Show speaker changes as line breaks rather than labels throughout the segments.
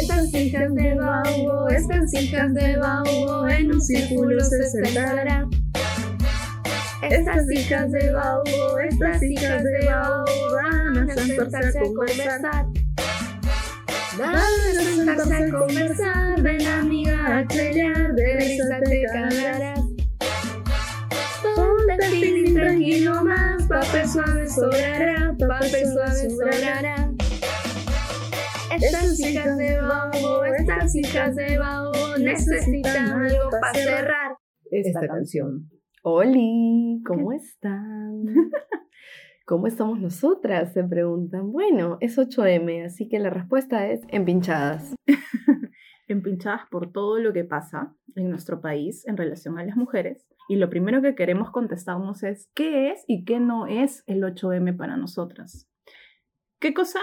Estas hijas de Baubo, estas hijas de Baubo en un círculo se sentarán. Estas hijas de Baubo, estas hijas de Baubo van a sentarse a conversar. Van a sentarse a conversar, ven amiga a pelear, de risa te cagarás. Ponte feeling tranquilo más, papel suave sobrará, papel suave sobrará. Estas hijas de Baubo, estas hijas de Baubo necesitan algo para cerrar
esta canción. Oli, ¿cómo están? ¿Cómo estamos nosotras? Se preguntan. Bueno, es 8M, así que la respuesta es empinchadas.
empinchadas por todo lo que pasa en nuestro país en relación a las mujeres. Y lo primero que queremos contestarnos es, ¿qué es y qué no es el 8M para nosotras? ¿Qué cosa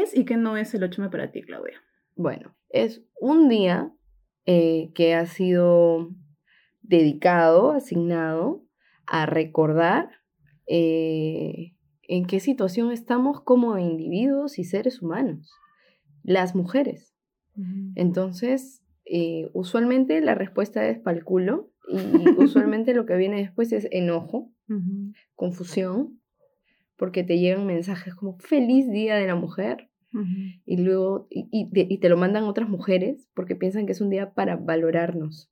es y qué no es el 8M para ti, Claudia?
Bueno, es un día eh, que ha sido dedicado, asignado a recordar eh, en qué situación estamos como individuos y seres humanos, las mujeres. Entonces, eh, usualmente la respuesta es pal culo y usualmente lo que viene después es enojo, confusión, porque te llegan mensajes como feliz día de la mujer. Y luego, y, te lo mandan otras mujeres porque piensan que es un día para valorarnos.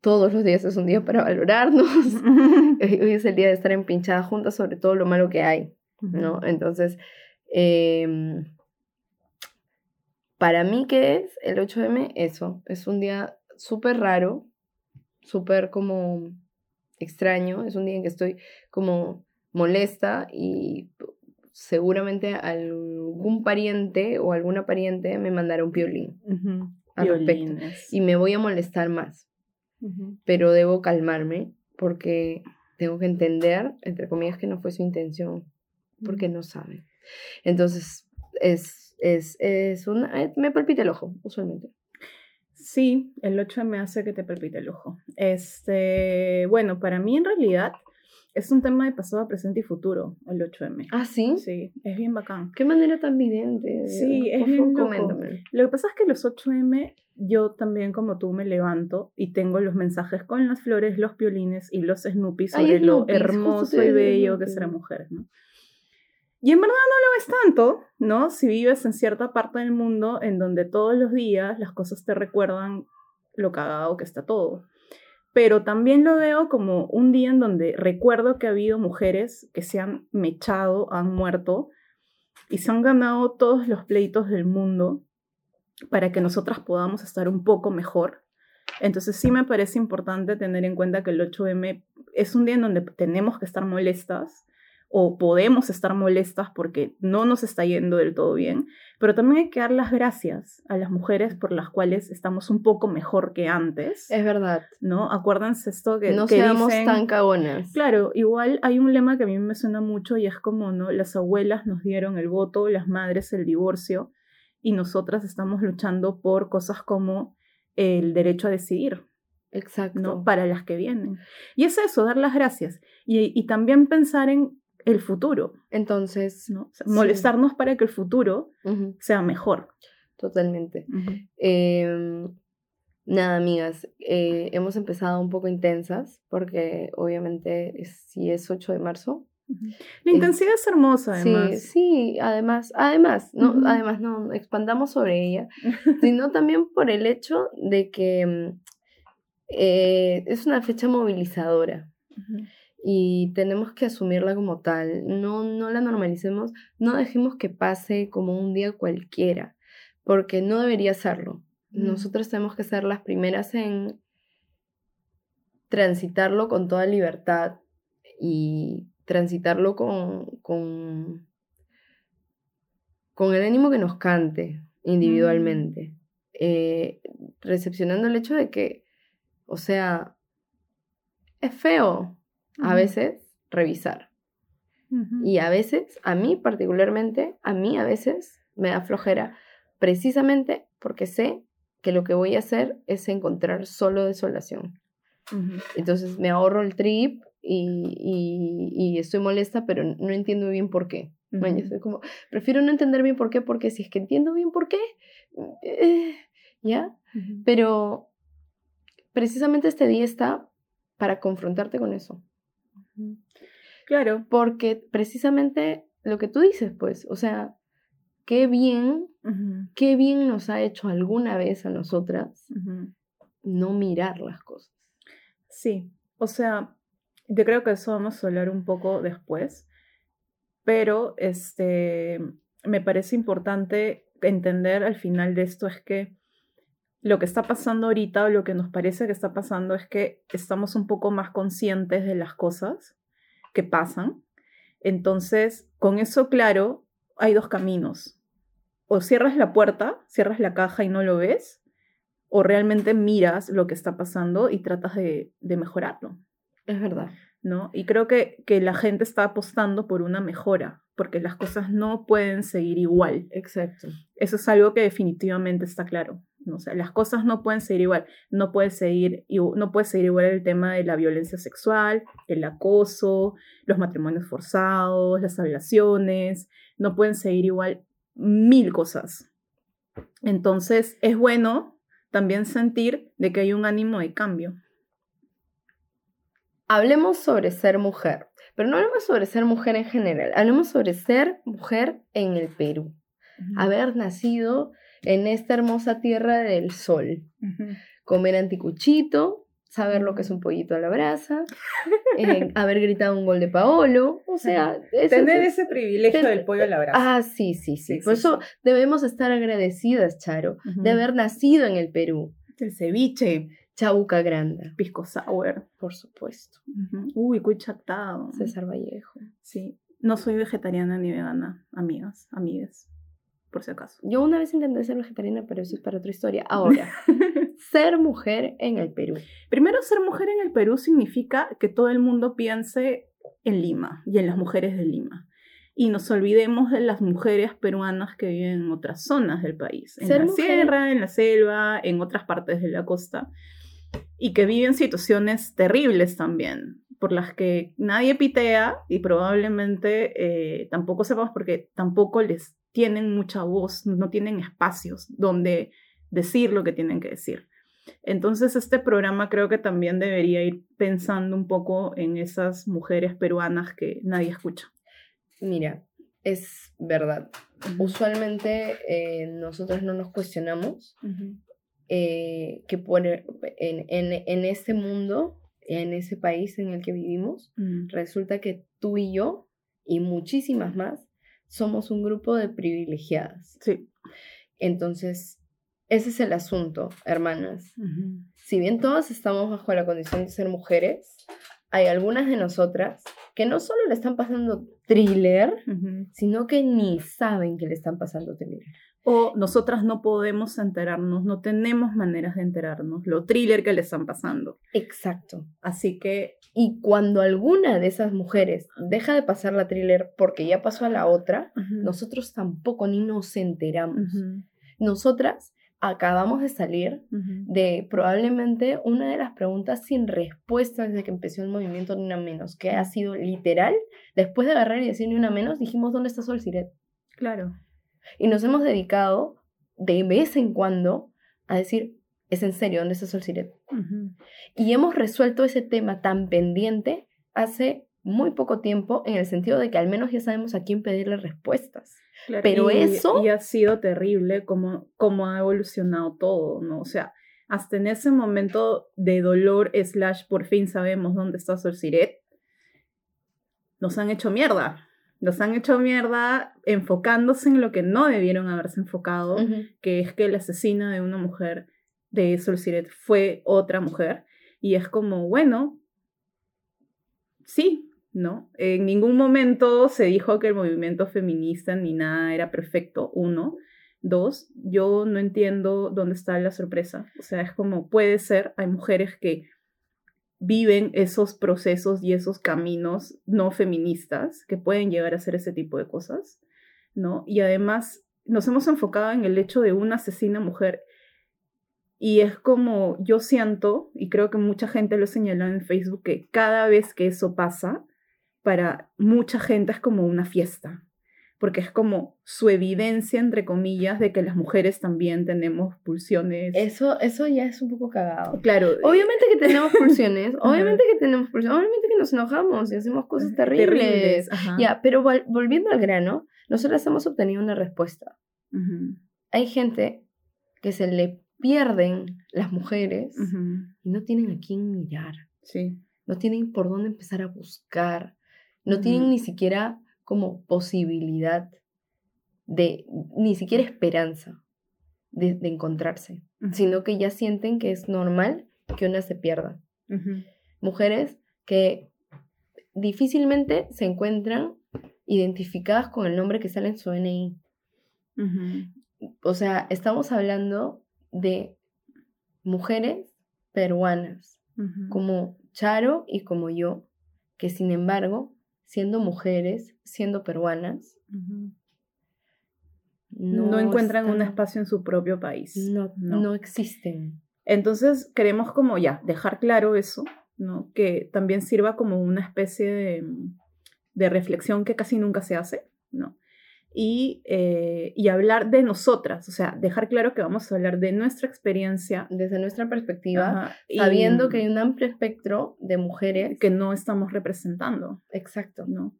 Todos los días es un día para valorarnos. Hoy es el día de estar empinchadas juntas sobre todo lo malo que hay, ¿no? Entonces, em, para mí, ¿qué es el 8M? Eso, es un día súper raro, súper como extraño, es un día en que estoy como molesta y seguramente algún pariente o alguna pariente me mandará un piolín al respecto y me voy a molestar más. Pero debo calmarme porque tengo que entender, entre comillas, que no fue su intención, porque no sabe. Entonces, es, es, es una, eh, me palpita el ojo, usualmente.
Sí, el 8 me hace que te palpite el ojo. Este, bueno, para mí en realidad es un tema de pasado, presente y futuro, el 8M.
¿Ah, sí?
Sí, es bien bacán.
Qué manera tan vidente.
Sí, es bien loco. Lo que pasa es que los 8M, yo también como tú me levanto y tengo los mensajes con las flores, los piolines y los Snoopy sobre lo hermoso y bello que es ser mujer, ¿no? Y en verdad no lo ves tanto, ¿no? Si vives en cierta parte del mundo en donde todos los días las cosas te recuerdan lo cagado que está todo pero también lo veo como un día en donde recuerdo que ha habido mujeres que se han mechado, han muerto y se han ganado todos los pleitos del mundo para que nosotras podamos estar un poco mejor. Entonces sí me parece importante tener en cuenta que el 8M es un día en donde tenemos que estar molestas, o podemos estar molestas porque no nos está yendo del todo bien, pero también hay que dar las gracias a las mujeres por las cuales estamos un poco mejor que antes.
Es verdad.
¿No? Acuérdense esto que
no
que
seamos tan cagonas.
Claro, igual hay un lema que a mí me suena mucho y es como, ¿no? Las abuelas nos dieron el voto, las madres el divorcio y nosotras estamos luchando por cosas como el derecho a decidir.
Exacto.
¿no? Para las que vienen. Y es eso, dar las gracias. Y, y también pensar en el futuro.
Entonces,
¿no? molestarnos para que el futuro sea mejor.
Totalmente. Em, nada, amigas, eh, hemos empezado un poco intensas porque obviamente si es 8 de marzo.
La intensidad es hermosa, además.
Sí, sí, además, además, no, además no expandamos sobre ella, sino también por el hecho de que mm, eh, es una fecha movilizadora y tenemos que asumirla como tal. No, no la normalicemos, no dejemos que pase como un día cualquiera, porque no debería serlo. Nosotros tenemos que ser las primeras en transitarlo con toda libertad y transitarlo con, con, con el ánimo que nos cante individualmente, eh, recepcionando el hecho de que, o sea, es feo, a veces revisar. Y a veces, a mí particularmente, a mí a veces me da flojera precisamente porque sé que lo que voy a hacer es encontrar solo desolación. Entonces me ahorro el trip y, y, estoy molesta, pero no entiendo bien por qué. como, prefiero no entender bien por qué, porque si es que entiendo bien por qué, eh, ¿ya? Pero precisamente este día está para confrontarte con eso.
Claro.
Porque precisamente lo que tú dices, pues, o sea, qué bien, qué bien nos ha hecho alguna vez a nosotras no mirar las cosas.
Sí, o sea, yo creo que eso vamos a hablar un poco después, pero este, me parece importante entender al final de esto es que lo que está pasando ahorita o lo que nos parece que está pasando es que estamos un poco más conscientes de las cosas que pasan. Entonces, con eso claro, hay dos caminos. O cierras la puerta, cierras la caja y no lo ves, o realmente miras lo que está pasando y tratas de, de mejorarlo.
Es verdad.
¿No? Y creo que, que la gente está apostando por una mejora, porque las cosas no pueden seguir igual.
Exacto.
Eso es algo que definitivamente está claro. ¿No? O sea, las cosas no pueden seguir igual. No puede seguir, no puede seguir igual el tema de la violencia sexual, el acoso, los matrimonios forzados, las violaciones. No pueden seguir igual mil cosas. Entonces, es bueno también sentir de que hay un ánimo de cambio.
Hablemos sobre ser mujer, pero no hablemos sobre ser mujer en general, hablemos sobre ser mujer en el Perú. Haber nacido en esta hermosa tierra del sol. Comer anticuchito, saber lo que es un pollito a la brasa, eh, haber gritado un gol de Paolo, o sea...
Tener ese privilegio del pollo a la brasa.
Ah, sí, sí, sí. Por eso debemos estar agradecidas, Charo, de haber nacido en el Perú.
El ceviche.
Chabuca Granda.
Pisco Sour.
Por supuesto.
Uy, cuichatado.
César Vallejo.
Sí. No soy vegetariana ni vegana, amigas, amigas, por si acaso.
Yo una vez intenté ser vegetariana, pero eso es para otra historia. Ahora, ser mujer en el Perú.
Primero, ser mujer en el Perú significa que todo el mundo piense en Lima y en las mujeres de Lima. Y nos olvidemos de las mujeres peruanas que viven en otras zonas del país, en la sierra, en la selva, en otras partes de la costa y que viven situaciones terribles también, por las que nadie pitea y probablemente eh, tampoco sepamos porque tampoco les tienen mucha voz, no tienen espacios donde decir lo que tienen que decir. Entonces este programa creo que también debería ir pensando un poco en esas mujeres peruanas que nadie escucha.
Mira, es verdad. Usualmente eh, nosotros no nos cuestionamos eh, que pone en, en, en, este mundo, en ese país en el que vivimos, mm. resulta que tú y yo y muchísimas más somos un grupo de privilegiadas.
Sí.
Entonces, ese es el asunto, hermanas. Si bien todas estamos bajo la condición de ser mujeres, hay algunas de nosotras que no solo le están pasando thriller, sino que ni saben que le están pasando thriller
o nosotras no podemos enterarnos, no tenemos maneras de enterarnos, lo thriller que le están pasando.
Exacto.
Así que...
Y cuando alguna de esas mujeres deja de pasar la thriller porque ya pasó a la otra, nosotros tampoco ni nos enteramos. Nosotras acabamos de salir de probablemente una de las preguntas sin respuesta desde que empezó el movimiento Ni Una Menos, que ha sido literal, después de agarrar y decir Ni Una Menos, dijimos, ¿dónde está Sol Siret?
Claro.
Y nos hemos dedicado de vez en cuando a decir, es en serio, ¿dónde está Sol Siret? Y hemos resuelto ese tema tan pendiente hace muy poco tiempo, en el sentido de que al menos ya sabemos a quién pedirle respuestas. Pero eso...
Y ha sido terrible como, como ha evolucionado todo, ¿no? O sea, hasta en ese momento de dolor slash por fin sabemos dónde está Sol Siret, nos han hecho mierda. Los han hecho mierda enfocándose en lo que no debieron haberse enfocado, que es que el asesino de una mujer de Sol fue otra mujer. Y es como, bueno, sí, ¿no? En ningún momento se dijo que el movimiento feminista ni nada era perfecto, uno. Dos, yo no entiendo dónde está la sorpresa. O sea, es como, puede ser, hay mujeres que viven esos procesos y esos caminos no feministas que pueden llegar a hacer ese tipo de cosas, ¿no? Y además nos hemos enfocado en el hecho de una asesina mujer y es como yo siento, y creo que mucha gente lo ha señalado en Facebook, que cada vez que eso pasa, para mucha gente es como una fiesta. Porque es como su evidencia, entre comillas, de que las mujeres también tenemos pulsiones.
Eso, eso ya es un poco cagado.
Claro.
Obviamente que tenemos pulsiones, obviamente que tenemos pulsiones, obviamente que nos enojamos y hacemos cosas terribles. Ya, pero volviendo al grano, nosotros hemos obtenido una respuesta. Hay gente que se le pierden las mujeres y no tienen a quién mirar.
Sí.
No tienen por dónde empezar a buscar. No tienen ni siquiera como posibilidad de, ni siquiera esperanza de, encontrarse, sino que ya sienten que es normal que una se pierda. Mujeres que difícilmente se encuentran identificadas con el nombre que sale en su NI. O sea, estamos hablando de mujeres peruanas, como Charo y como yo, que sin embargo siendo mujeres, siendo peruanas,
no, encuentran un espacio en su propio país.
No, no, existen.
Entonces queremos como ya dejar claro eso, ¿no? Que también sirva como una especie de, de reflexión que casi nunca se hace, ¿no? Eh, y, hablar de nosotras, o sea, dejar claro que vamos a hablar de nuestra experiencia.
Desde nuestra perspectiva, sabiendo que hay un amplio espectro de mujeres
que no estamos representando.
Exacto.
¿no?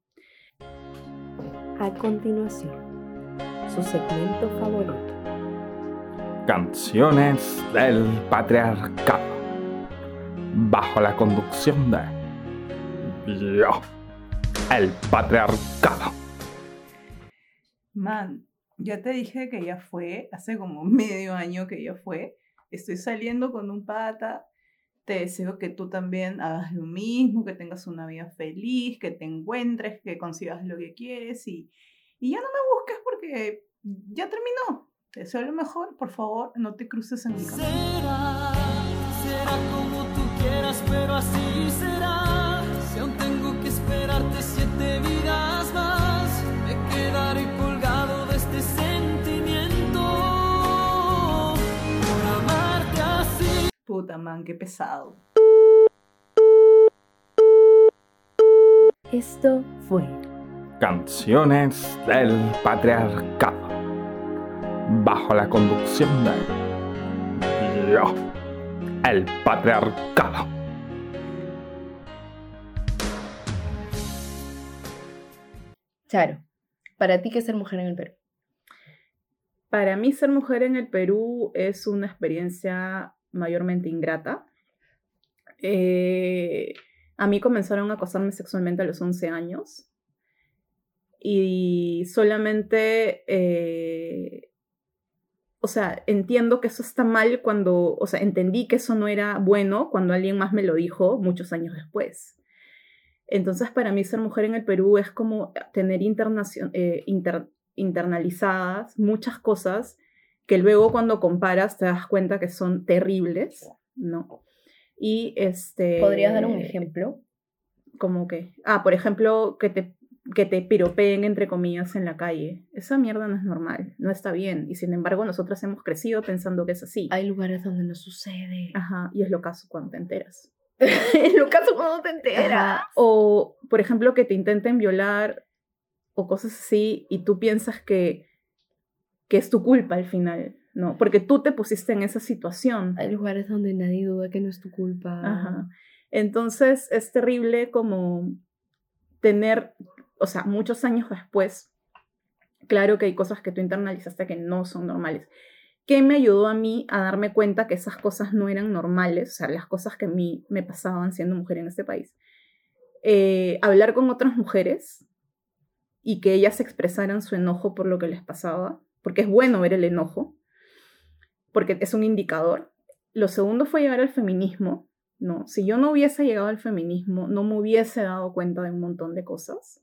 A continuación, su segmento favorito.
Canciones del patriarcado. Bajo la conducción de yo, el patriarcado.
Man, ya te dije que ya fue, hace como medio año que ya fue. Estoy saliendo con un pata. Te deseo que tú también hagas lo mismo, que tengas una vida feliz, que te encuentres, que consigas lo que quieres y, y ya no me busques porque ya terminó. Te deseo lo mejor, por favor, no te cruces en mi camino.
Será, será como tú quieras, pero así será. Si aún tengo que esperarte siete vidas
Puta man, qué pesado.
Esto fue
Canciones del Patriarcado. Bajo la conducción de yo, el Patriarcado.
Charo, ¿para ti qué es ser mujer en el Perú?
Para mí ser mujer en el Perú es una experiencia mayormente ingrata. Eh, a mí comenzaron a acosarme sexualmente a los 11 años y solamente, eh, o sea, entiendo que eso está mal cuando, o sea, entendí que eso no era bueno cuando alguien más me lo dijo muchos años después. Entonces, para mí ser mujer en el Perú es como tener eh, internalizadas muchas cosas que luego cuando comparas te das cuenta que son terribles, ¿no? Y este...
¿Podrías dar un ejemplo?
Como que, ah, por ejemplo, que te, que te piropeen entre comillas en la calle. Esa mierda no es normal, no está bien. Y sin embargo, nosotros hemos crecido pensando que es así.
Hay lugares donde no sucede.
Ajá, y es lo caso cuando te enteras.
es lo caso cuando te enteras.
O, por ejemplo, que te intenten violar o cosas así y tú piensas que que es tu culpa al final, ¿no? Porque tú te pusiste en esa situación.
Hay lugares donde nadie duda que no es tu culpa.
Ajá. Entonces es terrible como tener, o sea, muchos años después, claro que hay cosas que tú internalizaste que no son normales. ¿Qué me ayudó a mí a darme cuenta que esas cosas no eran normales? O sea, las cosas que a mí me pasaban siendo mujer en este país. Eh, hablar con otras mujeres y que ellas expresaran su enojo por lo que les pasaba porque es bueno ver el enojo, porque es un indicador. Lo segundo fue llegar al feminismo, ¿no? Si yo no hubiese llegado al feminismo, no me hubiese dado cuenta de un montón de cosas.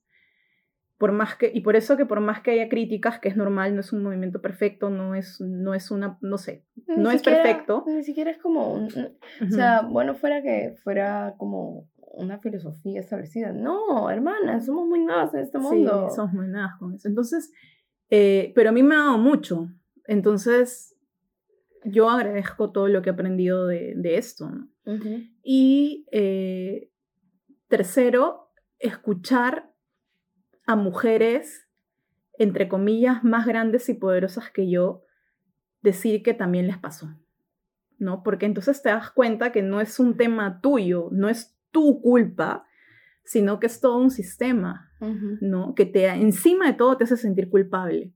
Por más que, y por eso que por más que haya críticas, que es normal, no es un movimiento perfecto, no es, no es una, no sé, no es perfecto.
Ni siquiera es como, o sea, bueno, fuera que fuera como una filosofía establecida. No, hermanas, somos muy nuevas en este mundo.
Sí, somos muy nuevas con eso. Entonces, eh, pero a mí me ha dado mucho. Entonces, yo agradezco todo lo que he aprendido de, esto. Y eh, tercero, escuchar a mujeres entre comillas, más grandes y poderosas que yo, decir que también les pasó. ¿No? Porque entonces te das cuenta que no es un tema tuyo, no es tu culpa, sino que es todo un sistema, ¿no? Que te, encima de todo te hace sentir culpable.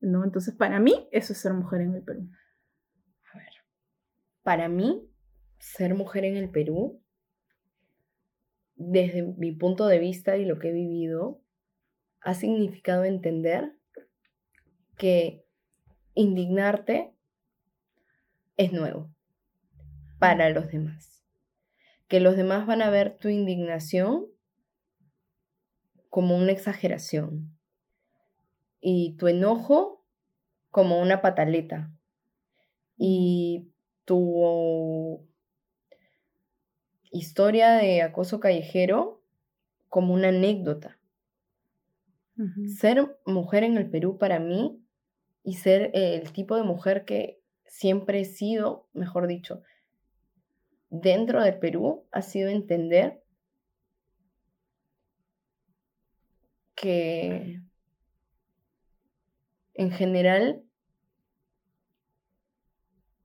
¿no? Entonces, para mí, eso es ser mujer en el Perú.
A ver, para mí, ser mujer en el Perú, desde mi punto de vista y lo que he vivido, ha significado entender que indignarte es nuevo para los demás. Que los demás van a ver tu indignación como una exageración. Y tu enojo como una pataleta. Y tu historia de acoso callejero como una anécdota. Ser mujer en el Perú para mí y ser el tipo de mujer que siempre he sido, mejor dicho, dentro del Perú, ha sido entender que en general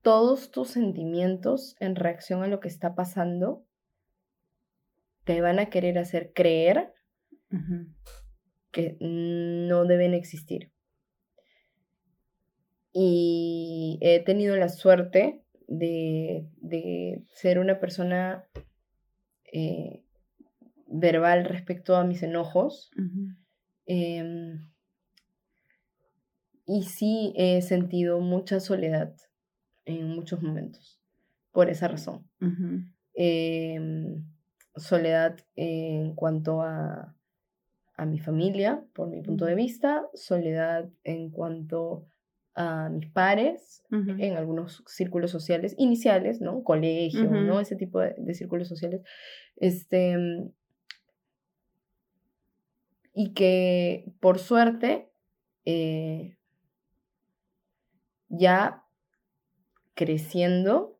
todos tus sentimientos en reacción a lo que está pasando te van a querer hacer creer que no deben existir. Y he tenido la suerte de, ser una persona eh, verbal respecto a mis enojos. Em, y sí he sentido mucha soledad en muchos momentos, por esa razón. Em, soledad en cuanto a, a, mi familia, por mi punto de vista, soledad en cuanto a mis pares, en algunos círculos sociales iniciales, ¿no? Colegio, ¿no? Ese tipo de, círculos sociales. Este, y que por suerte, eh, ya creciendo,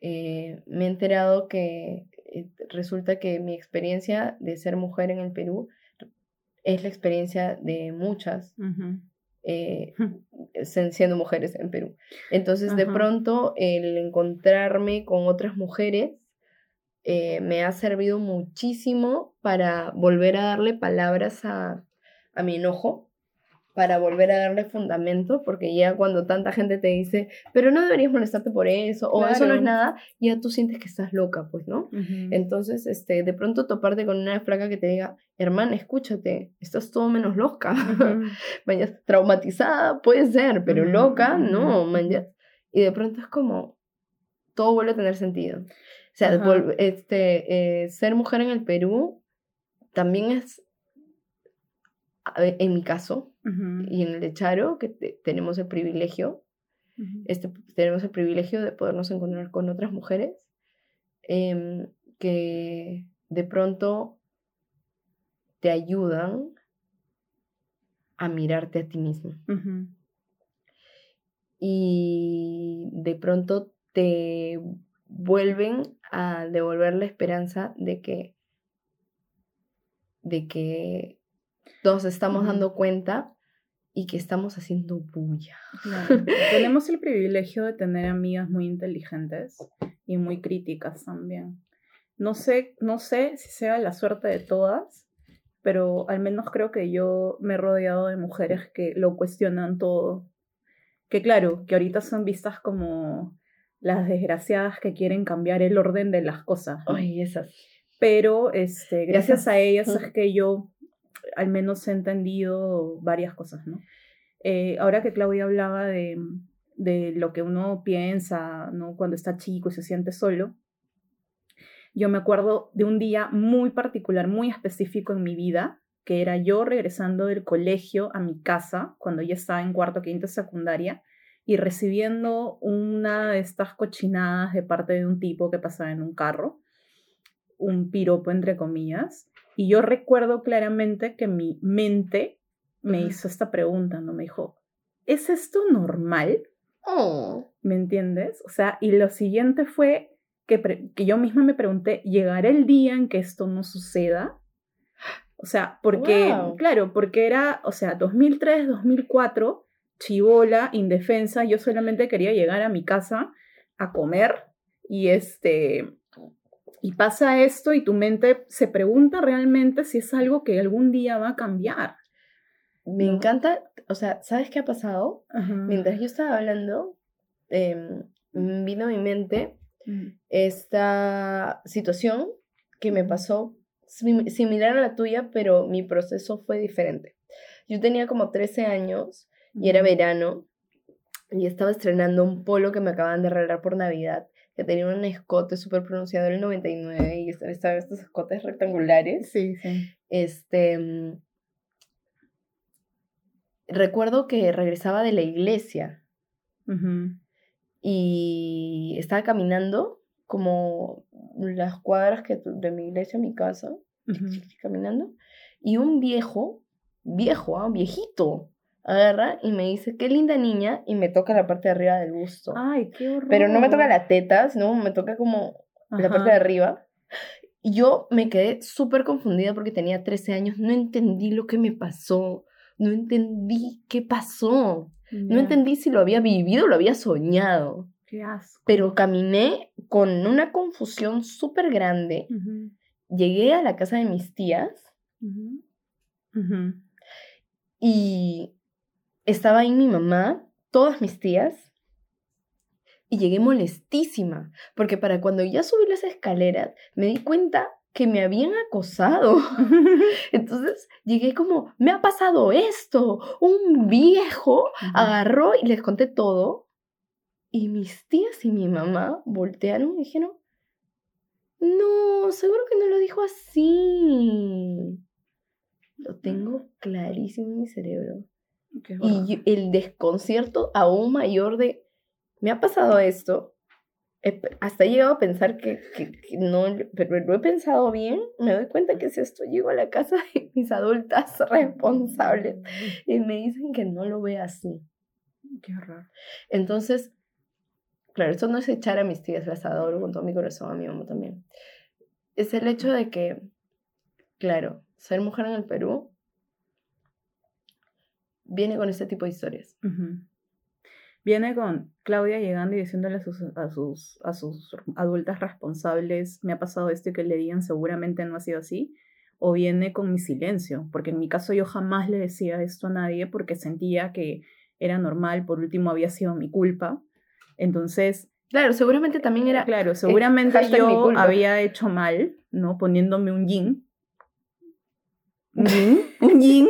eh, me he enterado que eh, resulta que mi experiencia de ser mujer en el Perú es la experiencia de muchas eh, siendo mujeres en Perú. Entonces, de pronto, el encontrarme con otras mujeres me ha servido muchísimo para volver a darle palabras a, a mi enojo para volver a darle fundamento, porque ya cuando tanta gente te dice, pero no deberías molestarte por eso, o eso no es nada, ya tú sientes que estás loca, pues, ¿no? Entonces, este, de pronto toparte con una flaca que te diga, hermana, escúchate, estás todo menos loca, vayas traumatizada, puede ser, pero loca, no, Y de pronto es como, todo vuelve a tener sentido. O sea, este, eh, ser mujer en el Perú también es en mi caso y en el de Charo, que tenemos el privilegio, este, tenemos el privilegio de podernos encontrar con otras mujeres em, que de pronto te ayudan a mirarte a ti mismo. Y de pronto te vuelven a devolver la esperanza de que de que nos estamos dando cuenta y que estamos haciendo bulla.
Tenemos el privilegio de tener amigas muy inteligentes y muy críticas también. No sé, no sé si sea la suerte de todas, pero al menos creo que yo me he rodeado de mujeres que lo cuestionan todo. Que claro, que ahorita son vistas como las desgraciadas que quieren cambiar el orden de las cosas.
Ay, esas.
Pero este, gracias a ellas es que yo al menos he entendido varias cosas, ¿no? Eh, ahora que Claudia hablaba de, de, lo que uno piensa, ¿no? Cuando está chico y se siente solo, yo me acuerdo de un día muy particular, muy específico en mi vida, que era yo regresando del colegio a mi casa, cuando ya estaba en cuarto, quinto, secundaria, y recibiendo una de estas cochinadas de parte de un tipo que pasaba en un carro, un piropo entre comillas, y yo recuerdo claramente que mi mente me hizo esta pregunta, ¿no? Me dijo, ¿es esto normal?
Oh.
¿Me entiendes? O sea, y lo siguiente fue que, que yo misma me pregunté, ¿llegará el día en que esto no suceda? O sea, porque, claro, porque era, o sea, 2003, 2004, chivola, indefensa, yo solamente quería llegar a mi casa a comer y este, y pasa esto y tu mente se pregunta realmente si es algo que algún día va a cambiar.
Me encanta, o sea, ¿sabes qué ha pasado? Mientras yo estaba hablando, em, vino a mi mente mm. esta situación que me pasó similar a la tuya, pero mi proceso fue diferente. Yo tenía como 13 años y era verano y estaba estrenando un polo que me acaban de regalar por Navidad, que tenía un escote súper pronunciado en el 99 y estaban estos escotes rectangulares.
Sí, sí.
Este, mm, recuerdo que regresaba de la iglesia y estaba caminando como las cuadras que de mi iglesia a mi casa, caminando, y un viejo, viejo, ¿ah? viejito, agarra y me dice, qué linda niña, y me toca la parte de arriba del busto.
Ay, qué horror.
Pero no me toca la teta, sino me toca como la parte de arriba. Y yo me quedé súper confundida porque tenía 13 años, no entendí lo que me pasó, no entendí qué pasó, no entendí si lo había vivido o lo había soñado. Pero caminé con una confusión súper grande. Llegué a la casa de mis tías y estaba ahí mi mamá, todas mis tías, y llegué molestísima, porque para cuando ya subí las escaleras me di cuenta que me habían acosado. Entonces llegué como, me ha pasado esto, un viejo agarró y les conté todo. Y mis tías y mi mamá voltearon y dijeron, no, seguro que no lo dijo así. Lo tengo clarísimo en mi cerebro. Y el desconcierto aún mayor de, me ha pasado esto, hasta he llegado a pensar que, que, no, pero lo he pensado bien, me doy cuenta que si esto llego a la casa de mis adultas responsables y me dicen que no lo ve así.
Qué horror.
Entonces, Claro, esto no es echar a mis tías, las adoro con todo mi corazón, a mi mamá también. Es el hecho de que, claro, ser mujer en el Perú viene con este tipo de historias.
Viene con Claudia llegando y diciéndole a sus, a, sus, a sus adultas responsables, me ha pasado esto y que le digan seguramente no ha sido así. O viene con mi silencio, porque en mi caso yo jamás le decía esto a nadie porque sentía que era normal, por último había sido mi culpa entonces...
Claro, seguramente también era...
Claro, seguramente yo había hecho mal, ¿no? Poniéndome un jean. Un jean, un jean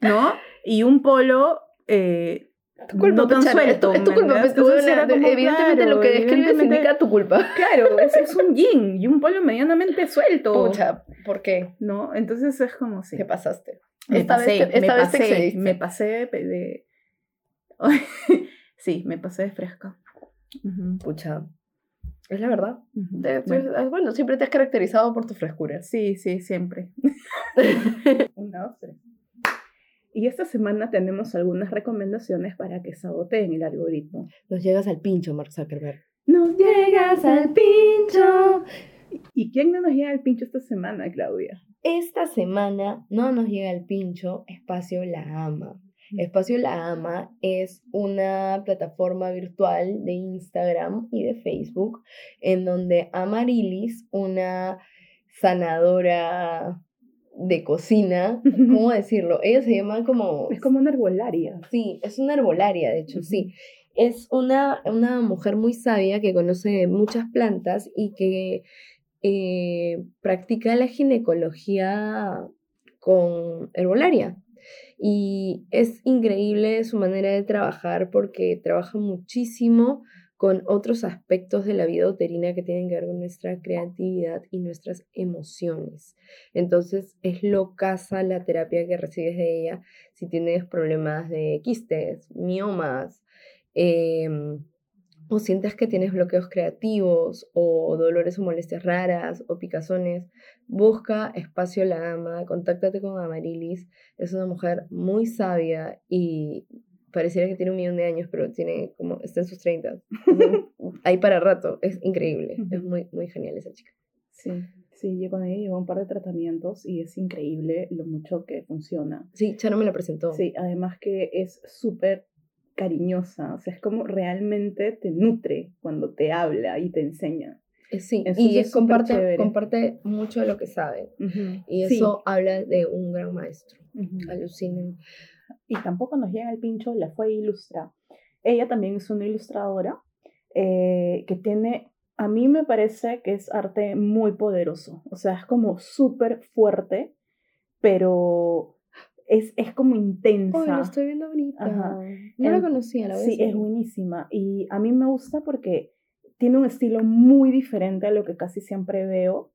¿no? Y un polo... Eh, tu culpa, no tan suelto.
Es tu, culpa. Pues, evidentemente lo que describes indica tu culpa.
Claro, es, es, un jean y un polo medianamente suelto.
Pucha, ¿por qué?
¿No? Entonces es como si...
¿Qué pasaste?
Me esta pasé, vez, esta me, vez pasé me pasé de... sí, me pasé de fresca.
Pucha. Es la verdad. bueno. siempre te has caracterizado por tu frescura.
Sí, sí, siempre. Una, Y esta semana tenemos algunas recomendaciones para que saboteen el algoritmo.
Nos llegas al pincho, Mark Zuckerberg.
Nos llegas al pincho. ¿Y quién no nos llega al pincho esta semana, Claudia?
Esta semana no nos llega al pincho, Espacio La Ama. Espacio La Ama es una plataforma virtual de Instagram y de Facebook en donde Amarilis, una sanadora de cocina, ¿cómo decirlo? Ella se llama como...
Es como una herbolaria.
Sí, es una herbolaria, de hecho, sí. Es una, una mujer muy sabia que conoce muchas plantas y que eh, practica la ginecología con herbolaria. Y es increíble su manera de trabajar porque trabaja muchísimo con otros aspectos de la vida uterina que tienen que ver con nuestra creatividad y nuestras emociones. Entonces es locaza la terapia que recibes de ella si tienes problemas de quistes, miomas, em, o sientes que tienes bloqueos creativos o dolores o molestias raras o picazones, busca Espacio La Ama, contáctate con Amarilis. Es una mujer muy sabia y pareciera que tiene un millón de años, pero tiene como, está en sus 30. Ahí para rato, es increíble, es muy, muy genial esa chica.
Sí, Sí, yo con ella llevo un par de tratamientos y es increíble lo mucho que funciona.
Sí, Charo me la presentó.
Sí, además que es súper cariñosa, o sea, es como realmente te nutre cuando te habla y te enseña.
Eh, sí, y es comparte, comparte mucho de lo que sabe. Y eso habla de un gran maestro. Alucinen.
Y tampoco nos llega el pincho, la fue ilustra. Ella también es una ilustradora eh, que tiene, a mí me parece que es arte muy poderoso. O sea, es como súper fuerte, pero es, es como intensa.
Oh, lo estoy viendo ahorita. No la conocía, la
verdad. Sí, es buenísima. Y a mí me gusta porque tiene un estilo muy diferente a lo que casi siempre veo,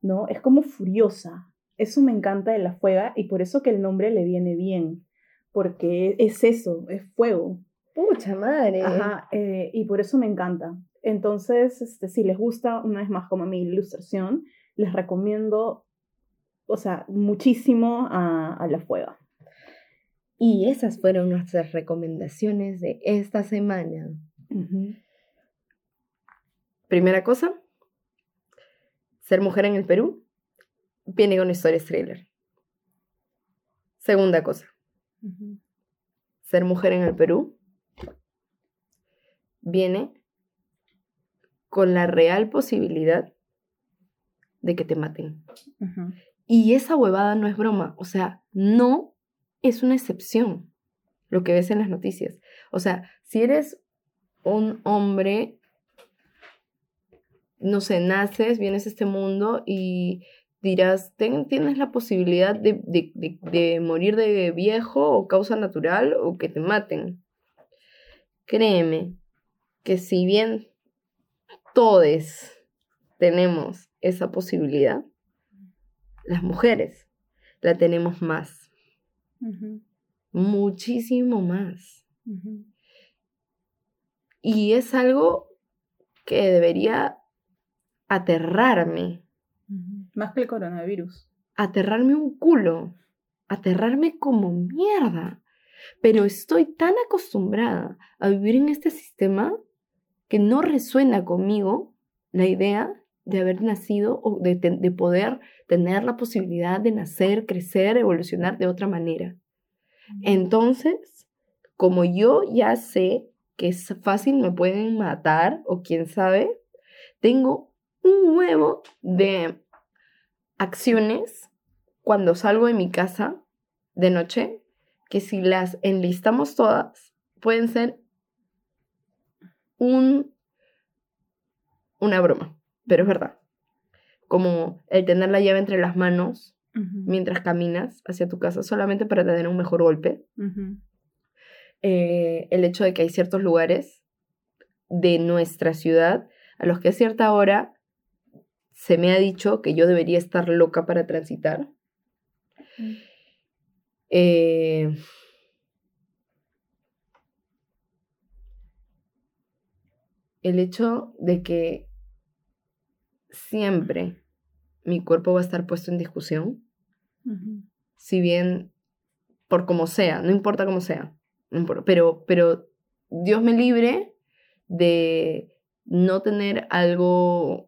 ¿no? Es como furiosa. Eso me encanta de la fuega y por eso que el nombre le viene bien, porque es eso, es fuego.
Pucha madre.
Ajá, eh, y por eso me encanta. Entonces, este, si les gusta, una vez más como mi ilustración, les recomiendo, o sea, muchísimo a, a la fuega.
Y esas fueron nuestras recomendaciones de esta semana. Primera cosa, ser mujer en el Perú viene con historias thriller. Segunda cosa, ser mujer en el Perú viene con la real posibilidad de que te maten. Y esa huevada no es broma, o sea, no es una excepción lo que ves en las noticias. O sea, si eres un hombre no sé, naces, vienes a este mundo y dirás, tienes la posibilidad de, morir de viejo o causa natural o que te maten. Créeme que si bien todos tenemos esa posibilidad, las mujeres la tenemos más. Muchísimo más. Y es algo que debería aterrarme.
Más que el coronavirus.
Aterrarme un culo. Aterrarme como mierda. Pero estoy tan acostumbrada a vivir en este sistema que no resuena conmigo la idea de haber nacido o de, de, poder tener la posibilidad de nacer, crecer, evolucionar de otra manera. Entonces, como yo ya sé que es fácil, me pueden matar o quién sabe, tengo un huevo de acciones cuando salgo de mi casa de noche, que si las enlistamos todas, pueden ser un, una broma, pero es verdad. Como el tener la llave entre las manos mientras caminas hacia tu casa solamente para tener un mejor golpe. Eh, el hecho de que hay ciertos lugares de nuestra ciudad a los que a cierta hora se me ha dicho que yo debería estar loca para transitar. Eh, el hecho de que siempre mi cuerpo va a estar puesto en discusión, si bien por como sea, no importa cómo sea, pero, pero Dios me libre de no tener algo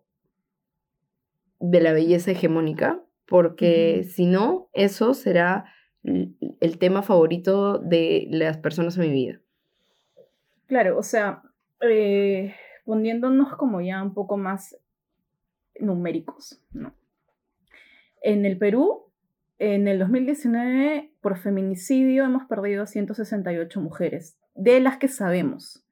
de la belleza hegemónica, porque si no, eso será el tema favorito de las personas en mi vida.
Claro, o sea, eh, poniéndonos como ya un poco más numéricos, ¿no? En el Perú, en el 2019, por feminicidio hemos perdido 168 mujeres, de las que sabemos.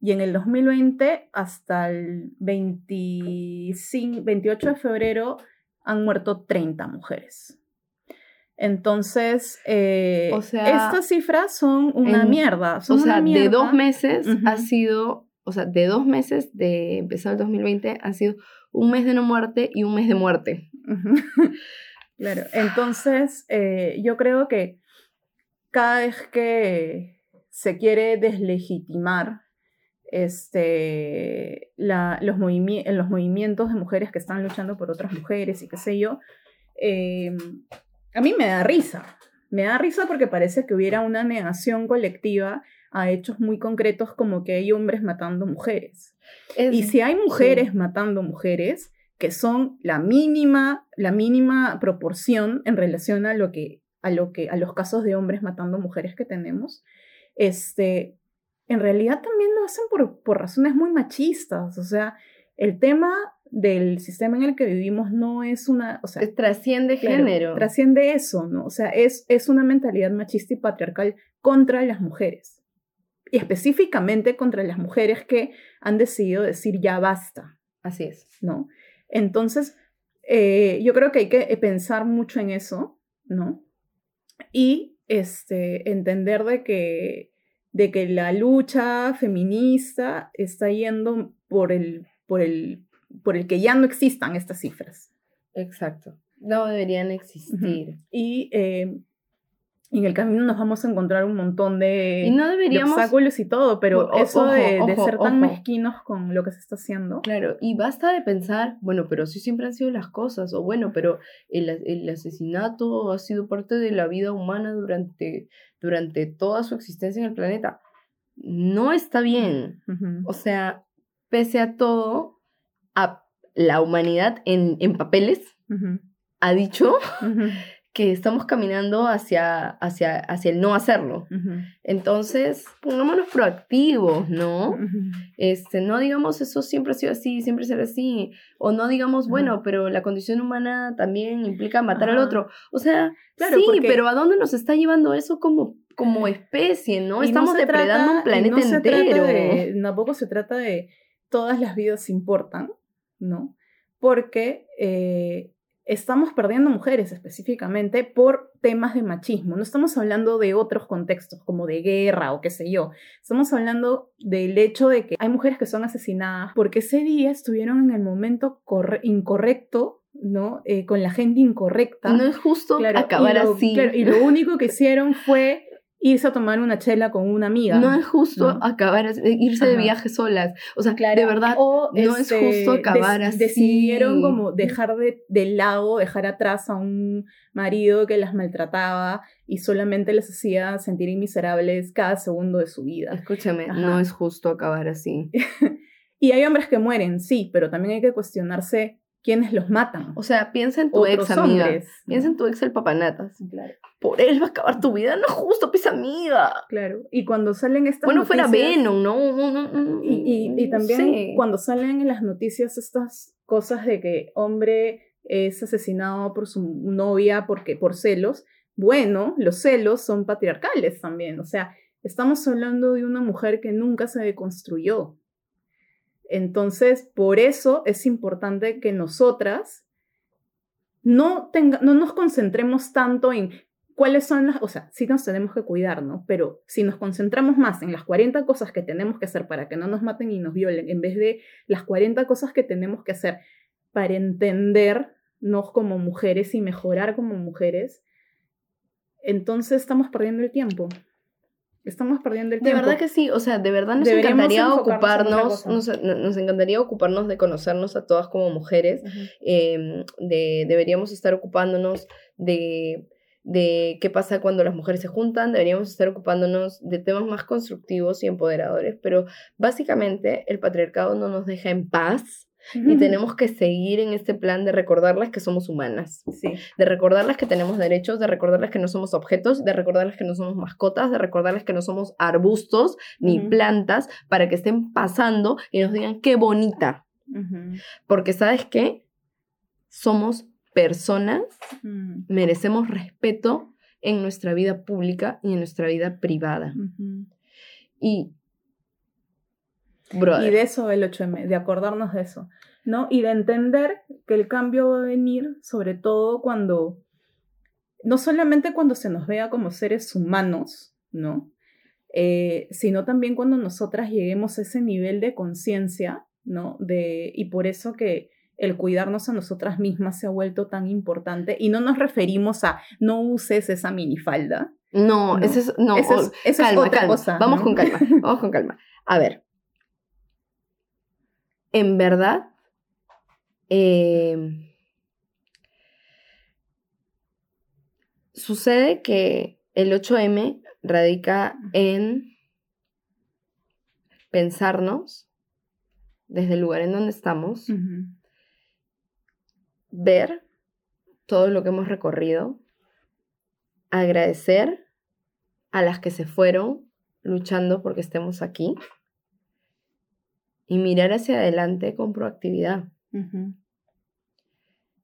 Y en el 2020, hasta el 25, 28 de febrero, han muerto 30 mujeres. Entonces, eh, estas cifras son una mierda. Son
o sea,
de
dos meses ha sido, o sea, de dos meses de empezar el 2020 ha sido un mes de no muerte y un mes de muerte.
claro, entonces yo creo que cada vez que se quiere deslegitimar este, la, los, los movimientos de mujeres que están luchando por otras mujeres y qué sé yo, em, a mí me da risa. Me da risa porque parece que hubiera una negación colectiva a hechos muy concretos como que hay hombres matando mujeres. y si hay mujeres matando mujeres, que son la mínima, la mínima proporción en relación a lo que, a lo que, a los casos de hombres matando mujeres que tenemos, este, en realidad también lo hacen por, por razones muy machistas. O sea, el tema del sistema en el que vivimos no es una, o sea,
trasciende género.
Trasciende eso, ¿no? O sea, es, es una mentalidad machista y patriarcal contra las mujeres. Y específicamente contra las mujeres que han decidido decir ya basta.
Así es.
¿No? Entonces, eh, yo creo que hay que pensar mucho en eso, ¿no? Y este, entender de que, de que la lucha feminista está yendo por el, por el por el que ya no existan estas cifras.
Exacto. No deberían existir.
Y eh, en el camino nos vamos a encontrar un montón de,
y no deberíamos,
obstáculos y todo, pero eso de, ser tan mezquinos con lo que se está haciendo.
Claro, y basta de pensar, bueno, pero sí siempre han sido las cosas, o bueno, pero el, el asesinato ha sido parte de la vida humana durante, durante toda su existencia en el planeta. No está bien. O sea, pese a todo, a la humanidad en, papeles ha dicho que estamos caminando hacia, hacia, hacia el no hacerlo. Entonces, pongámonos proactivos, ¿no? este, no digamos eso siempre ha sido así, siempre será así. O no digamos, bueno, pero la condición humana también implica matar al otro. O sea, claro, sí, pero ¿a dónde nos está llevando eso como como especie, ¿no? Estamos depredando un planeta entero.
tampoco se trata de todas las vidas importan, ¿no? Porque eh, estamos perdiendo mujeres específicamente por temas de machismo. No estamos hablando de otros contextos como de guerra o qué sé yo. Estamos hablando del hecho de que hay mujeres que son asesinadas porque ese día estuvieron en el momento incorrecto ¿no? Eh, con la gente incorrecta.
No es justo acabar así.
y lo único que hicieron fue irse a tomar una chela con una amiga.
No es justo acabar, irse de viaje solas. O sea, claro, de verdad, no es este, justo acabar así.
Decidieron como dejar de, lado, dejar atrás a un marido que las maltrataba y solamente les hacía sentir miserables cada segundo de su vida.
Escúchame, no es justo acabar así.
y hay hombres que mueren, sí, pero también hay que cuestionarse quiénes los matan.
O sea, piensa en tu ex amiga. Piensa en tu ex el papanatas. Claro. Por él va a acabar tu vida. No es justo, pisa amiga.
Claro. Y cuando salen estas
Bueno, fuera Venom, ¿no?
Y, y, también cuando salen en las noticias estas cosas de que hombre es asesinado por su novia porque por celos. Bueno, los celos son patriarcales también. O sea, estamos hablando de una mujer que nunca se deconstruyó entonces, por eso es importante que nosotras no, no nos concentremos tanto en cuáles son las, o sea, sí nos tenemos que cuidar, ¿no? Pero si nos concentramos más en las 40 cosas que tenemos que hacer para que no nos maten y nos violen, en vez de las 40 cosas que tenemos que hacer para entendernos como mujeres y mejorar como mujeres, entonces estamos perdiendo el tiempo. Estamos perdiendo el tiempo.
De verdad que sí, o sea, de verdad nos encantaría ocuparnos, nos, nos, encantaría ocuparnos de conocernos a todas como mujeres, em, de, deberíamos estar ocupándonos de, de qué pasa cuando las mujeres se juntan, deberíamos estar ocupándonos de temas más constructivos y empoderadores, pero básicamente el patriarcado no nos deja en paz y tenemos que seguir en este plan de recordarles que somos humanas, de recordarles que tenemos derechos, de recordarles que no somos objetos, de recordarles que no somos mascotas, de recordarles que no somos arbustos ni plantas para que estén pasando y nos digan qué bonita. Porque sabes qué? Somos personas, merecemos respeto en nuestra vida pública y en nuestra vida privada. Y
y de eso el 8M, de acordarnos de eso, ¿no? Y de entender que el cambio va a venir sobre todo cuando, no solamente cuando se nos vea como seres humanos, ¿no? Eh, sino también cuando nosotras lleguemos a ese nivel de conciencia, ¿no? De, y por eso que el cuidarnos a nosotras mismas se ha vuelto tan importante y no nos referimos a no uses esa minifalda.
No, eso es, no, eso es, otra cosa. Vamos con calma, vamos con calma. A ver, en verdad, em, sucede que el 8M radica en pensarnos desde el lugar en donde estamos ver todo lo que hemos recorrido, agradecer a las que se fueron luchando porque estemos aquí y mirar hacia adelante con proactividad.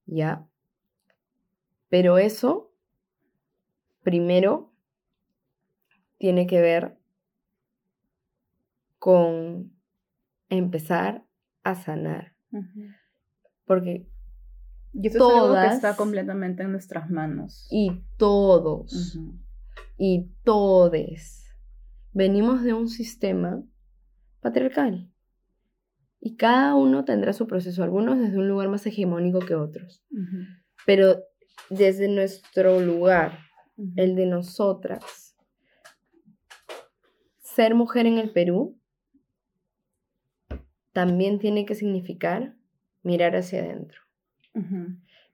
¿Ya? Pero eso, primero, tiene que ver con empezar a sanar. Porque
y eso es algo que está completamente en nuestras manos.
Y todos, y todes, venimos de un sistema patriarcal. Y cada uno tendrá su proceso, algunos desde un lugar más hegemónico que otros. Pero desde nuestro lugar, el de nosotras, ser mujer en el Perú también tiene que significar mirar hacia adentro.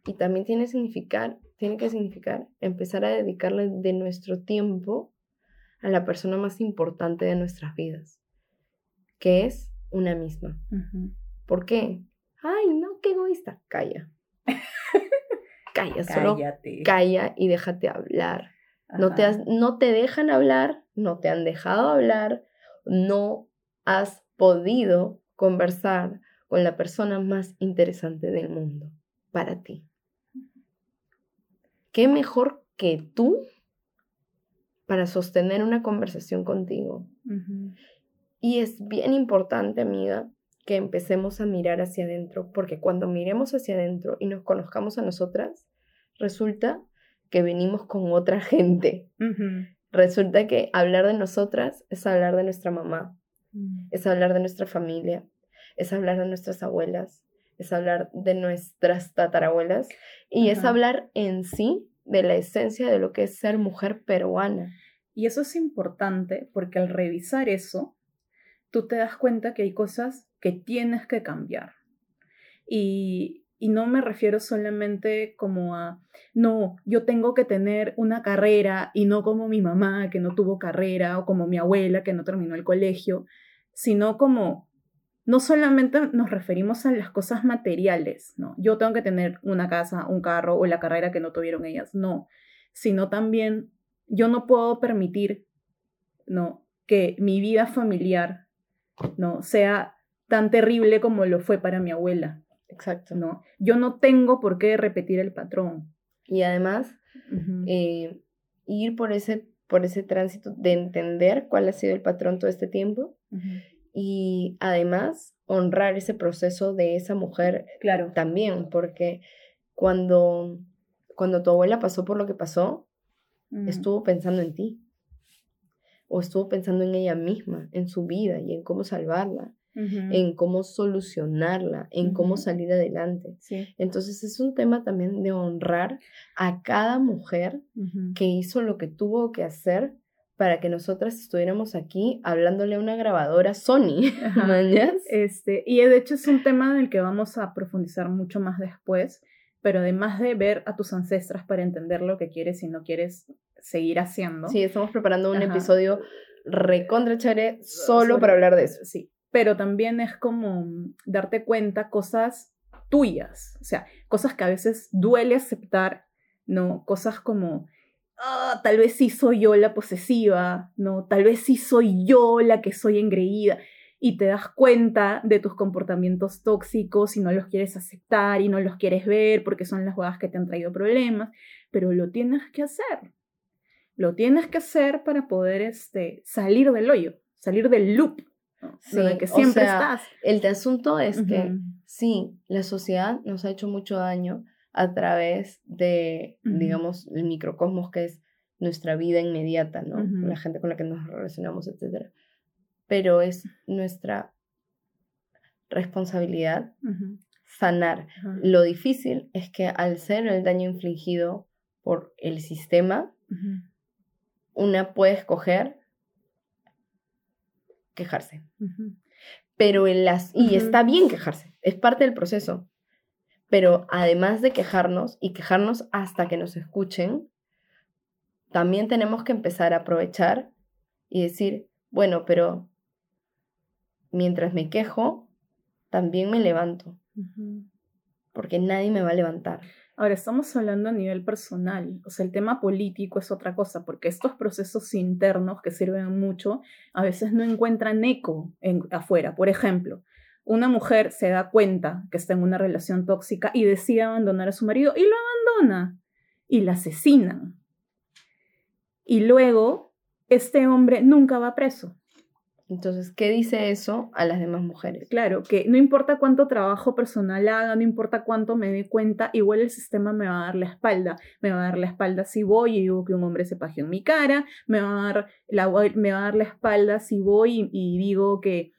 Y también tiene, significar, tiene que significar empezar a dedicarle de nuestro tiempo a la persona más importante de nuestras vidas, que es una misma. ¿Por qué? Ay, no, qué egoísta. Calla. calla, solo calla y déjate hablar. No te, no te dejan hablar, no te han dejado hablar, no has podido conversar con la persona más interesante del mundo para ti. ¿Qué mejor que tú para sostener una conversación contigo? Y es bien importante, amiga, que empecemos a mirar hacia adentro, porque cuando miremos hacia adentro y nos conozcamos a nosotras, resulta que venimos con otra gente. Resulta que hablar de nosotras es hablar de nuestra mamá, mm. es hablar de nuestra familia, es hablar de nuestras abuelas, es hablar de nuestras tatarabuelas y es hablar en sí de la esencia de lo que es ser mujer peruana.
Y eso es importante porque al revisar eso, tú te das cuenta que hay cosas que tienes que cambiar. Y, y no me refiero solamente como a, no, yo tengo que tener una carrera y no como mi mamá que no tuvo carrera o como mi abuela que no terminó el colegio, sino como no solamente nos referimos a las cosas materiales, ¿no? Yo tengo que tener una casa, un carro o la carrera que no tuvieron ellas, no, sino también yo no puedo permitir, ¿no? Que mi vida familiar, ¿no? Sea tan terrible como lo fue para mi abuela.
Exacto.
¿no? Yo no tengo por qué repetir el patrón.
Y además, eh, ir por ese, por ese tránsito de entender cuál ha sido el patrón todo este tiempo y además honrar ese proceso de esa mujer
claro.
también, porque cuando, cuando tu abuela pasó por lo que pasó, estuvo pensando en ti, o estuvo pensando en ella misma, en su vida y en cómo salvarla. en cómo solucionarla, en cómo salir adelante. Entonces es un tema también de honrar a cada mujer que hizo lo que tuvo que hacer para que nosotras estuviéramos aquí hablándole a una grabadora Sony.
este, y de hecho es un tema en el que vamos a profundizar mucho más después, pero además de ver a tus ancestras para entender lo que quieres y no quieres seguir haciendo.
Sí, estamos preparando un episodio recontra chévere solo para hablar de eso.
Sí, pero también es como darte cuenta cosas tuyas, o sea, cosas que a veces duele aceptar, ¿no? Cosas como Ah, tal vez sí soy yo la posesiva, ¿no? Tal vez sí soy yo la que soy engreída y te das cuenta de tus comportamientos tóxicos y no los quieres aceptar y no los quieres ver porque son las jugadas que te han traído problemas, pero lo tienes que hacer. Lo tienes que hacer para poder este, salir del hoyo, salir del loop, ¿no? que siempre estás.
El asunto es que sí, la sociedad nos ha hecho mucho daño, a través de, digamos, el microcosmos que es nuestra vida inmediata, ¿no? La gente con la que nos relacionamos, etc. Pero es nuestra responsabilidad sanar. Lo difícil es que al ser el daño infligido por el sistema, una puede escoger quejarse. Pero en las... Y está bien quejarse, es parte del proceso. Pero además de quejarnos y quejarnos hasta que nos escuchen, también tenemos que empezar a aprovechar y decir, bueno, pero mientras me quejo, también me levanto. porque nadie me va a levantar.
Ahora, estamos hablando a nivel personal, o sea, el tema político es otra cosa, porque estos procesos internos que sirven mucho, a veces no encuentran eco en, afuera. Por ejemplo, una mujer se da cuenta que está en una relación tóxica y decide abandonar a su marido y lo abandona y la asesinan. Y luego, este hombre nunca va preso.
Entonces, ¿qué dice eso a las demás mujeres?
Claro, que no importa cuánto trabajo personal haga, no importa cuánto me dé cuenta, igual el sistema me va a dar la espalda. Me va a dar la espalda si voy y digo que un hombre se pajeó en mi cara, me va a dar la, me va a dar la espalda si voy y, digo que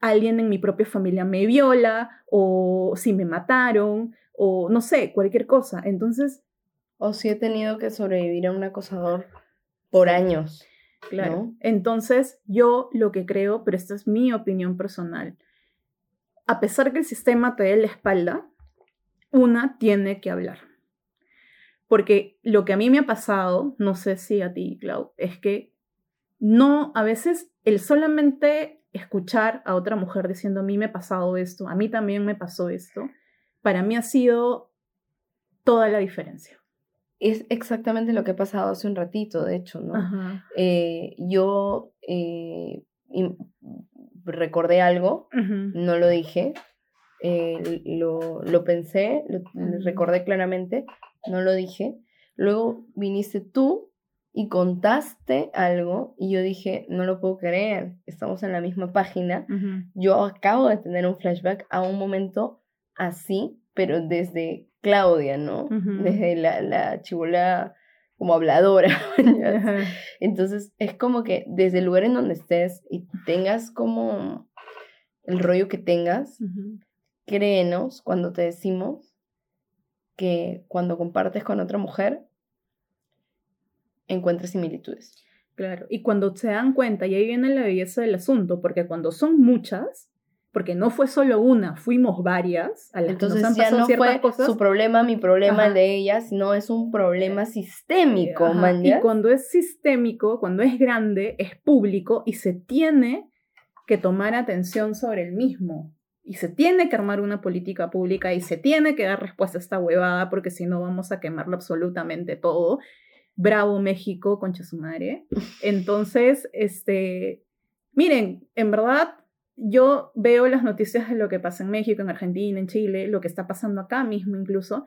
alguien en mi propia familia me viola o si me mataron o no sé, cualquier cosa. Entonces...
O si he tenido que sobrevivir a un acosador por años.
Claro. Entonces, yo lo que creo, pero esta es mi opinión personal, a pesar que el sistema te dé la espalda, una tiene que hablar. Porque lo que a mí me ha pasado, no sé si a ti, Clau, es que no, a veces el solamente escuchar a otra mujer diciendo a mí me ha pasado esto, a mí también me pasó esto, para mí ha sido toda la diferencia
es exactamente lo que ha pasado hace un ratito, de hecho, ¿no? Eh, yo eh, recordé algo, no lo dije, eh, lo, lo, pensé, lo, recordé claramente, no lo dije. Luego viniste tú y contaste algo y yo dije, no lo puedo creer, estamos en la misma página. Yo acabo de tener un flashback a un momento así, pero desde Claudia, ¿no? Desde la, la chivola como habladora. Entonces es como que desde el lugar en donde estés y tengas como el rollo que tengas, créenos cuando te decimos que cuando compartes con otra mujer, encuentras similitudes.
Claro, y cuando se dan cuenta, y ahí viene la belleza del asunto, porque cuando son muchas, porque no fue solo una, fuimos varias.
A las Entonces que nos han ya no fue su problema, mi problema, el de ellas, no es un problema sistémico,
Y cuando es sistémico, cuando es grande, es público y se tiene que tomar atención sobre el mismo. Y se tiene que armar una política pública y se tiene que dar respuesta a esta huevada porque si no vamos a quemarlo absolutamente todo. Bravo México, concha su madre. Entonces, este, miren, en verdad yo veo las noticias de lo que pasa en México, en Argentina, en Chile, lo que está pasando acá mismo incluso,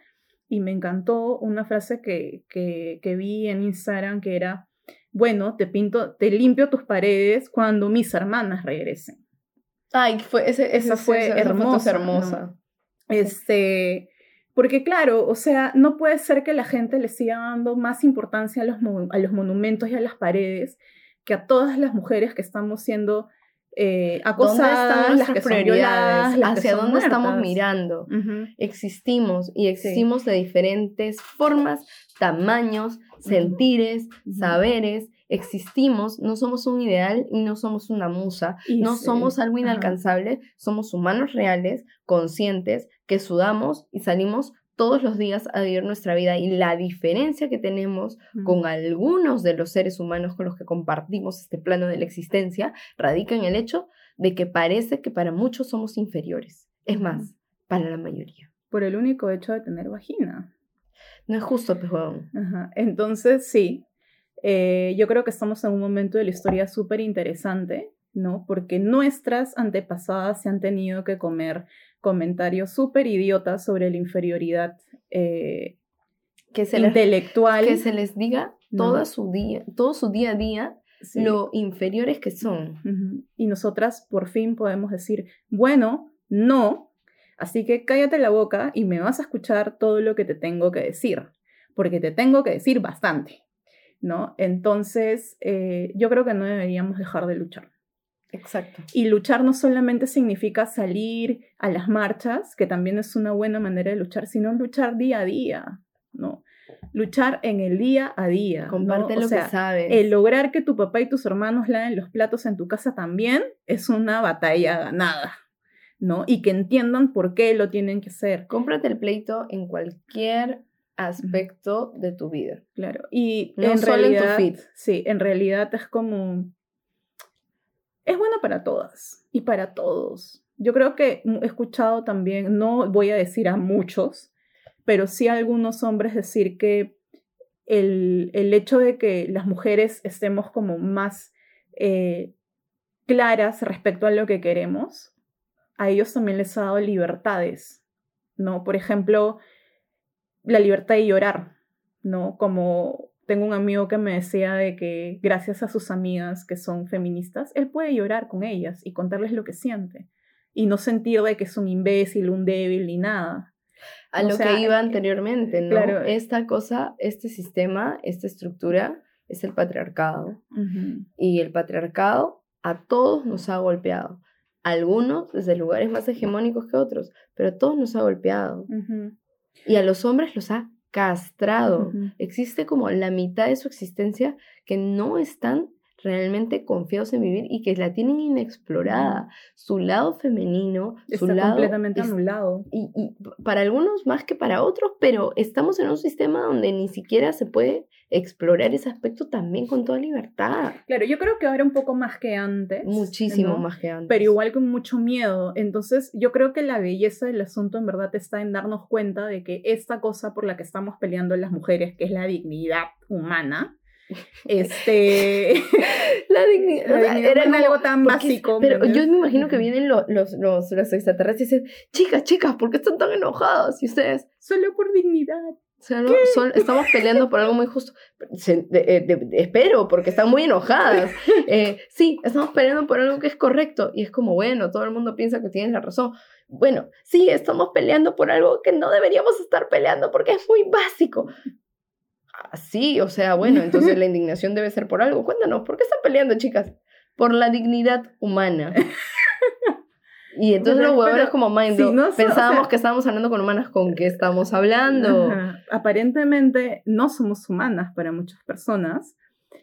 y me encantó una frase que, que, vi en Instagram que era, bueno, te pinto, te limpio tus paredes cuando mis hermanas regresen.
Ay, fue, ese, esa fue hermosa. hermosa.
Este, porque claro, o sea, no puede ser que la gente le siga dando más importancia a los, a los monumentos y a las paredes que a todas las mujeres que estamos siendo eh, acosadas, las que
prioridades, hacia dónde estamos mirando. Existimos y existimos de diferentes formas, tamaños, sentires, saberes. Existimos, no somos un ideal y no somos una musa, no somos algo inalcanzable, somos humanos reales, conscientes, que sudamos y salimos todos los días a vivir nuestra vida y la diferencia que tenemos con algunos de los seres humanos con los que compartimos este plano de la existencia radica en el hecho de que parece que para muchos somos inferiores. Es más, para la mayoría.
Por el único hecho de tener vagina.
No es justo, pejón.
Entonces, sí, eh, yo creo que estamos en un momento de la historia súper interesante, ¿no? Porque nuestras antepasadas se han tenido que comer comentarios súper idiotas sobre la inferioridad eh,
que se intelectual. que se les diga toda su día, todo su día a día lo inferiores que son.
Y nosotras por fin podemos decir, bueno, no, así que cállate la boca y me vas a escuchar todo lo que te tengo que decir, porque te tengo que decir bastante, ¿no? Entonces, eh, yo creo que no deberíamos dejar de luchar.
Exacto.
Y luchar no solamente significa salir a las marchas, que también es una buena manera de luchar, sino luchar día a día, ¿no? Luchar en el día a día.
Comparte lo que sabes.
El lograr que tu papá y tus hermanos laven los platos en tu casa también es una batalla ganada, ¿no? Y que entiendan por qué lo tienen que hacer.
Cómprate el pleito en cualquier aspecto de tu vida.
Claro. Y en realidad, sí, en realidad es como es bueno para todas y para todos. Yo creo que he escuchado también, no voy a decir a muchos, pero sí a algunos hombres decir que el, hecho de que las mujeres estemos como más eh, claras respecto a lo que queremos, a ellos también les ha dado libertades, ¿no? Por ejemplo, la libertad de llorar, ¿no? Como tengo un amigo que me decía de que gracias a sus amigas que son feministas, él puede llorar con ellas y contarles lo que siente y no sentir de que es un imbécil, un débil ni nada.
A lo que iba anteriormente, ¿no? Claro. Esta cosa, este sistema, esta estructura es el patriarcado. Y el patriarcado a todos nos ha golpeado. Algunos desde lugares más hegemónicos que otros, pero a todos nos ha golpeado. Y a los hombres los ha castrado. Existe como la mitad de su existencia que no están realmente confiados en vivir y que la tienen inexplorada. Su lado femenino,
Está
su lado
completamente anulado.
Y, y, para algunos más que para otros, pero estamos en un sistema donde ni siquiera se puede explorar ese aspecto también con toda libertad.
Claro, yo creo que ahora un poco más que antes.
Muchísimo más que antes.
Pero igual con mucho miedo. Entonces, yo creo que la belleza del asunto en verdad está en darnos cuenta de que esta cosa por la que estamos peleando las mujeres, que es la dignidad humana, este
la dignidad,
era algo tan básico
pero yo me imagino que vienen los, los, los, extraterrestres y dicen chicas chicas ¿por qué están tan enojadas? y ustedes
solo por dignidad
estamos peleando por algo muy justo. Eh, espero, porque están muy enojadas. Eh, sí, estamos peleando por algo que es correcto. Y es como, bueno, todo el mundo piensa que tienes la razón. Bueno, sí, estamos peleando por algo que no deberíamos estar peleando porque es muy básico. Sí, o sea, bueno, entonces la indignación debe ser por algo. Cuéntanos, ¿por qué están peleando, chicas? Por la dignidad humana. Y entonces los huevones como mind pensábamos que estábamos hablando con humanas, ¿con qué estamos hablando?
Aparentemente no somos humanas para muchas personas,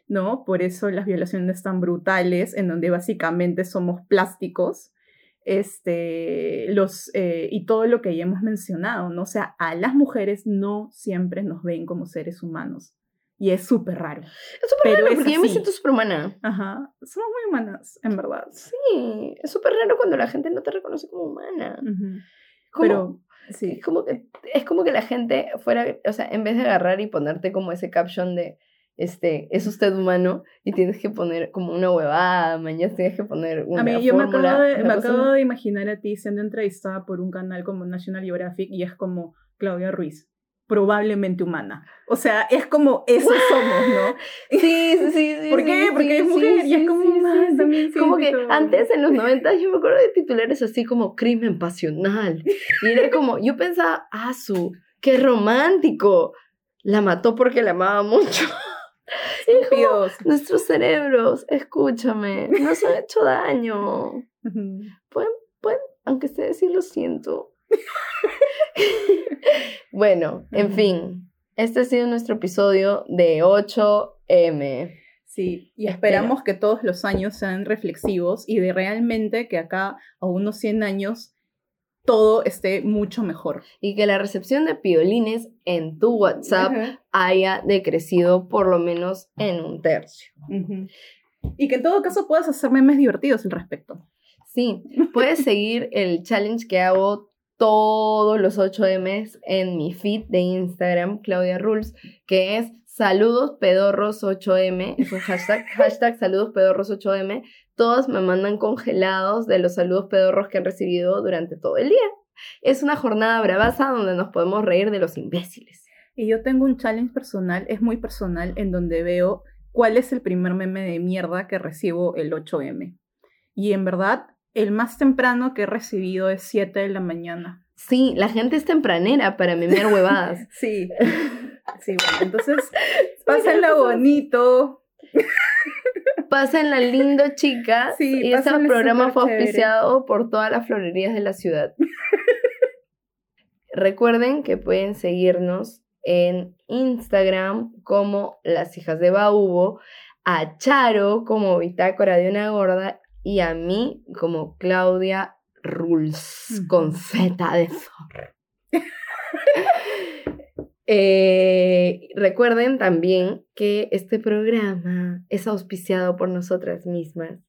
¿no? Por eso las violaciones tan brutales, en donde básicamente somos plásticos, este, los, eh, y todo lo que ya hemos mencionado, ¿no? O sea, a las mujeres no siempre nos ven como seres humanos. Y es súper raro.
Es súper raro porque yo me siento súper humana.
Ajá. Somos muy humanas, en verdad.
Sí. Es súper raro cuando la gente no te reconoce como humana. Pero. Sí. Es como, que, es como que la gente fuera, o sea, en vez de agarrar y ponerte como ese caption de, este, es usted humano y tienes que poner como una huevada, mañana tienes que poner una
A mí, yo me acabo, de, me acabo de imaginar a ti siendo entrevistada por un canal como National Geographic y es como Claudia Ruiz probablemente humana. O sea, es como eso somos, ¿no?
Sí, sí, sí.
¿Por qué? Porque es mujer y es como más también.
Como que antes en los 90 yo me acuerdo de titulares así como crimen pasional. Y era como, yo pensaba, ah, su, qué romántico. La mató porque la amaba mucho. Estúpidos. Nuestros cerebros, escúchame, nos han hecho daño. Pueden, pueden, aunque sea decir lo siento, bueno, en fin, este ha sido nuestro episodio de 8M.
Sí, y esperamos que todos los años sean reflexivos y de realmente que acá a unos 100 años todo esté mucho mejor.
Y que la recepción de piolines en tu WhatsApp haya decrecido por lo menos en un tercio.
Y que en todo caso puedas hacer memes divertidos al respecto.
Sí, puedes seguir el challenge que hago todos los 8Ms en mi feed de Instagram, Claudia Rules, que es saludos pedorros 8M, es un hashtag, hashtag saludos pedorros 8M. Todos me mandan congelados de los saludos pedorros que han recibido durante todo el día. Es una jornada bravaza donde nos podemos reír de los imbéciles.
Y yo tengo un challenge personal, es muy personal, en donde veo cuál es el primer meme de mierda que recibo el 8M. Y en verdad, el más temprano que he recibido es 7 de la mañana.
Sí, la gente es tempranera para memear huevadas.
sí. Sí, bueno, entonces pásenla bonito.
Pásenla lindo, chicas. Sí, y ese programa fue auspiciado por todas las florerías de la ciudad. Recuerden que pueden seguirnos en Instagram como Las Hijas de Baubo, a Charo como Bitácora de una Gorda y a mí como Claudia Rules con Z de zorro. Eh, recuerden también que este programa es auspiciado por nosotras mismas.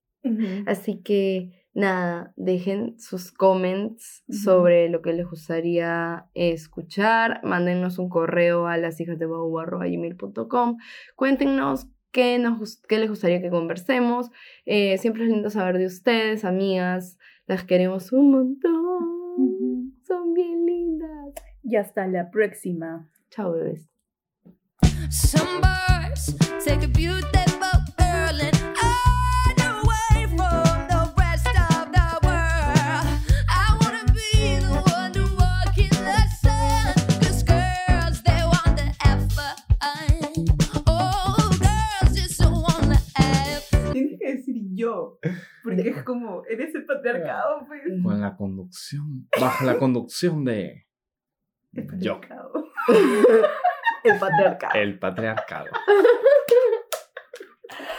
Así que nada, dejen sus comments sobre lo que les gustaría escuchar, mándennos un correo a las hijas de gmail.com, cuéntenos qué, nos, qué les gustaría que conversemos, eh, siempre es lindo saber de ustedes, amigas, las queremos un montón, son bien lindas.
Y hasta la próxima.
Chao bebés.
porque es como, eres el patriarcado, pues.
Con la conducción, bajo la conducción de
yo.
El patriarcado.
El patriarcado.